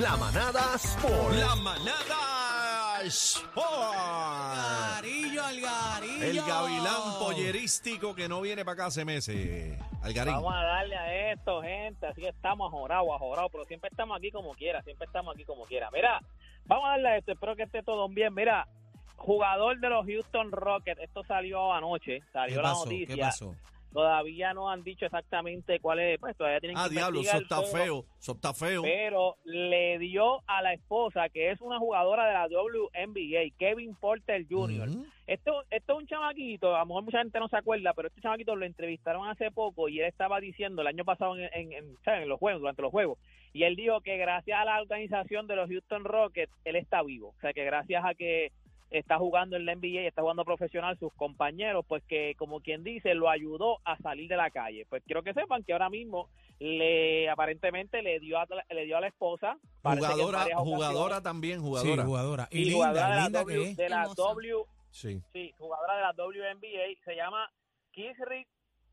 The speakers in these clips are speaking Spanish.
La, manada Sport. La manada Sport. Algarillo, Algarillo. El gavilán pollerístico que no viene para acá hace meses. Algarín. Vamos a darle a esto, gente. Así que estamos ajorados, ajorados, pero siempre estamos aquí como quiera, siempre estamos aquí como quiera. Mira, vamos a darle a esto. Espero que esté todo bien. Mira, jugador de los Houston Rockets, esto salió anoche, salió ¿Qué la pasó? noticia. ¿Qué pasó? Todavía no han dicho exactamente cuál es, pues todavía tienen Ah, que diablo, eso está pero- feo. Eso está feo. Pero le dio a la esposa, que es una jugadora de la WNBA, Kevin Porter Jr. Esto, esto es un chamaquito, a lo mejor mucha gente no se acuerda, pero este chamaquito lo entrevistaron hace poco y él estaba diciendo el año pasado en, en, en- en los juegos, durante los juegos, y él dijo que gracias a la organización de los Houston Rockets, él está vivo. O sea, que gracias a que está jugando en la NBA y está jugando profesional, sus compañeros, pues que como quien dice, lo ayudó a salir de la calle. Pues quiero que sepan que ahora mismo le aparentemente le dio a, le dio a la esposa Jugadora, jugadora también, Sí, jugadora. jugadora. Y, y linda, jugadora de la W, que es. de la Hermosa. W Sí. Sí, jugadora de la WNBA, se llama Kisri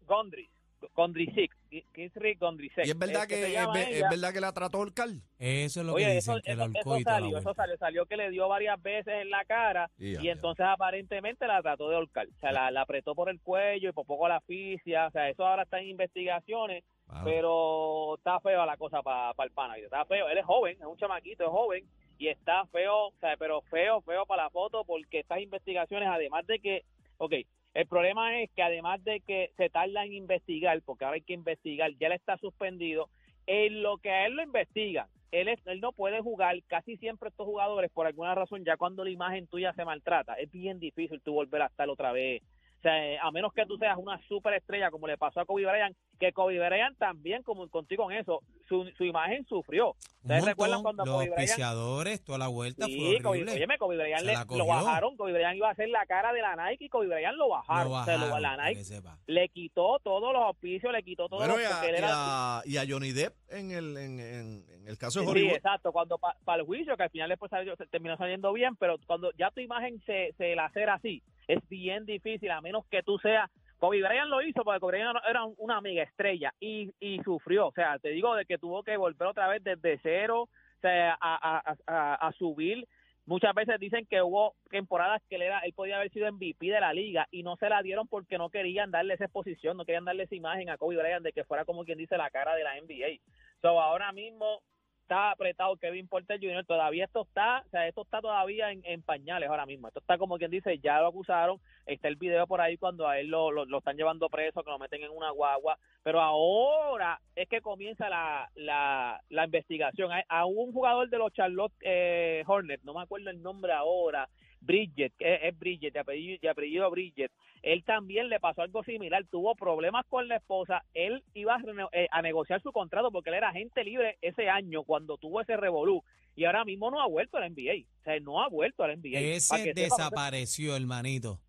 Gondry. Gondrisic. Kisri Gondrisic. Y es verdad Este que, es, verdad que la trató Orcal. Eso es lo que dicen, eso, que y la salió, eso salió, salió que le dio varias veces en la cara Y ya, y ya. entonces aparentemente la trató de ahorcar. O sea, la, la apretó por el cuello y por poco la asfixia. O sea, eso ahora está en investigaciones, pero está feo la cosa para el pana. Está feo. Él es joven, es un chamaquito, es joven y está feo, o sea, pero feo, feo para la foto porque estas investigaciones, además de que, ok, el problema es que además de que se tarda en investigar, porque ahora hay que investigar, ya él está suspendido, en lo que a él lo investigan, él, él no puede jugar, casi siempre estos jugadores, por alguna razón, ya cuando la imagen tuya se maltrata, es bien difícil tú volver a estar otra vez. O sea, eh, a menos que tú seas una superestrella, como le pasó a Kobe Bryant, que Kobe Bryant también, como contigo en eso, su, su imagen sufrió. ¿Ustedes recuerdan cuando los Kobe Bryant auspiciadores, toda la vuelta Sí, fue Kobe, óyeme, Kobe Bryant le- la lo bajaron, Kobe Bryant iba a hacer la cara de la Nike y Kobe Bryant lo bajaron. Lo O sea, lo- bajaron, la para que Nike sepa. le quitó todos los auspicios, le quitó todos Bueno, los... y a, y era- a- y a Johnny Depp en el, en, en- en el caso de Sí, Hollywood. exacto, cuando para el juicio, que al final después salió- se terminó saliendo bien, pero cuando ya tu imagen se, se lacera así, es bien difícil, a menos que tú seas... Kobe Bryant lo hizo porque Kobe Bryant era un- una mega estrella y, sufrió, o sea, te digo de que tuvo que volver otra vez desde cero, o sea, a subir. Muchas veces dicen que hubo temporadas que él, era, él podía haber sido MVP de la liga y no se la dieron porque no querían darle esa exposición, no querían darle esa imagen a Kobe Bryant de que fuera como quien dice la cara de la NBA. So, ahora mismo está apretado Kevin Porter Jr. Todavía esto está, o sea, esto está todavía en, pañales ahora mismo. Esto está como quien dice, ya lo acusaron. Está el video por ahí cuando a él lo, lo, están llevando preso, que lo meten en una guagua. Pero ahora es que comienza la, la, la investigación. Hay- A, un jugador de los Charlotte eh, Hornets, no me acuerdo el nombre ahora, Bridget, que es, es Bridget, de apellido, de apellido Bridget, él también le pasó algo similar, tuvo problemas con la esposa, él iba a, eh, a negociar su contrato porque él era agente libre ese año cuando tuvo ese revolú y ahora mismo no ha vuelto al NBA, o sea, no ha vuelto al NBA. Ese desapareció, hermanito.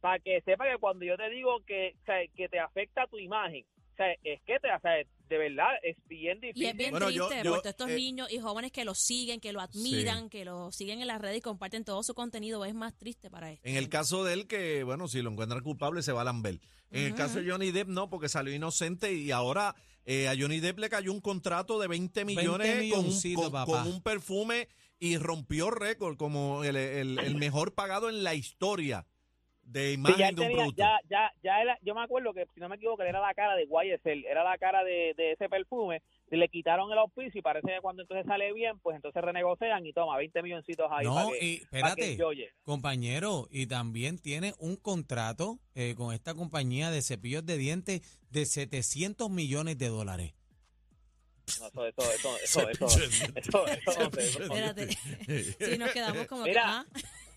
para que sepa que cuando yo te digo que, o sea, que te afecta tu imagen, o sea, es que te, o sea, de verdad es bien Y difícil. es bien Bueno, triste yo, por todos estos eh, niños y jóvenes que lo siguen, que lo admiran, que lo siguen en las redes y comparten todo su contenido. Es más triste para esto. En el caso de él, que bueno, si lo encuentran culpable, se va a lamber. En el caso de Johnny Depp, no, porque salió inocente y ahora eh, a Johnny Depp le cayó un contrato de 20 millones con, un, con- papá. con un perfume y rompió récord como el, el- el mejor pagado en la historia de Sí, imagen ya, él de un tenía- producto. ya, ya, ya era- yo me acuerdo que, si no me equivoco, era la cara de YSL, era la cara de, de ese perfume, le quitaron el auspicio y parece que cuando entonces sale bien, pues entonces renegocian y toma 20 milloncitos ahí No, para que, y para que espérate, compañero, y también tiene un contrato eh, con esta compañía de cepillos de dientes de 700 millones de dólares. No, eso, eso, eso, eso, sí,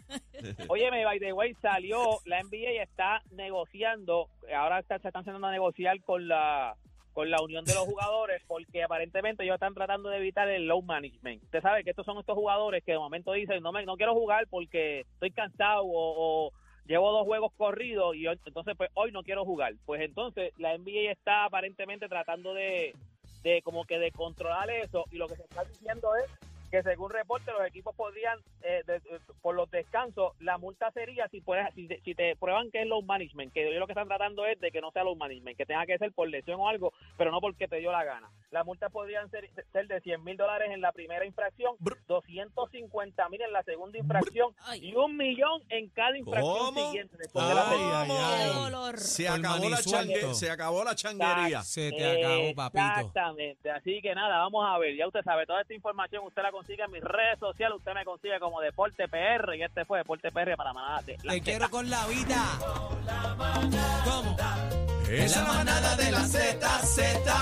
Óyeme, by the way, salió, la NBA está negociando, ahora está- se están sentando a negociar con la con la unión de los jugadores porque aparentemente ellos están tratando de evitar el low management. Usted sabe que estos son estos jugadores que de momento dicen, no me no quiero jugar porque estoy cansado o, o llevo dos juegos corridos y hoy- entonces pues hoy no quiero jugar. Pues entonces la NBA está aparentemente tratando de, de como que de controlar eso y lo que se está diciendo es que según reporte los equipos podrían, eh, de- de- por los descansos, la multa sería si, puedes, si, si te prueban que es low management, que ellos lo que están tratando es de que no sea low management, que tenga que ser por lesión o algo, pero no porque te dio la gana. Las multas podrían ser, ser de 100 mil dólares en la primera infracción, Brr. 250 mil en la segunda infracción y un millón en cada infracción ¿Cómo? siguiente después de la Ay, ay, ¡Qué ay. Se acabó, la changue- se acabó la changuería. Se te acabó, papito. Exactamente, así que nada, vamos a ver, ya usted sabe, toda esta información usted la consigue en mis redes sociales, usted me consigue como Deporte PR y este fue Deporte PR para manada de la Te quiero con la vida. ¿Cómo? Esa la manada de la Z, Z.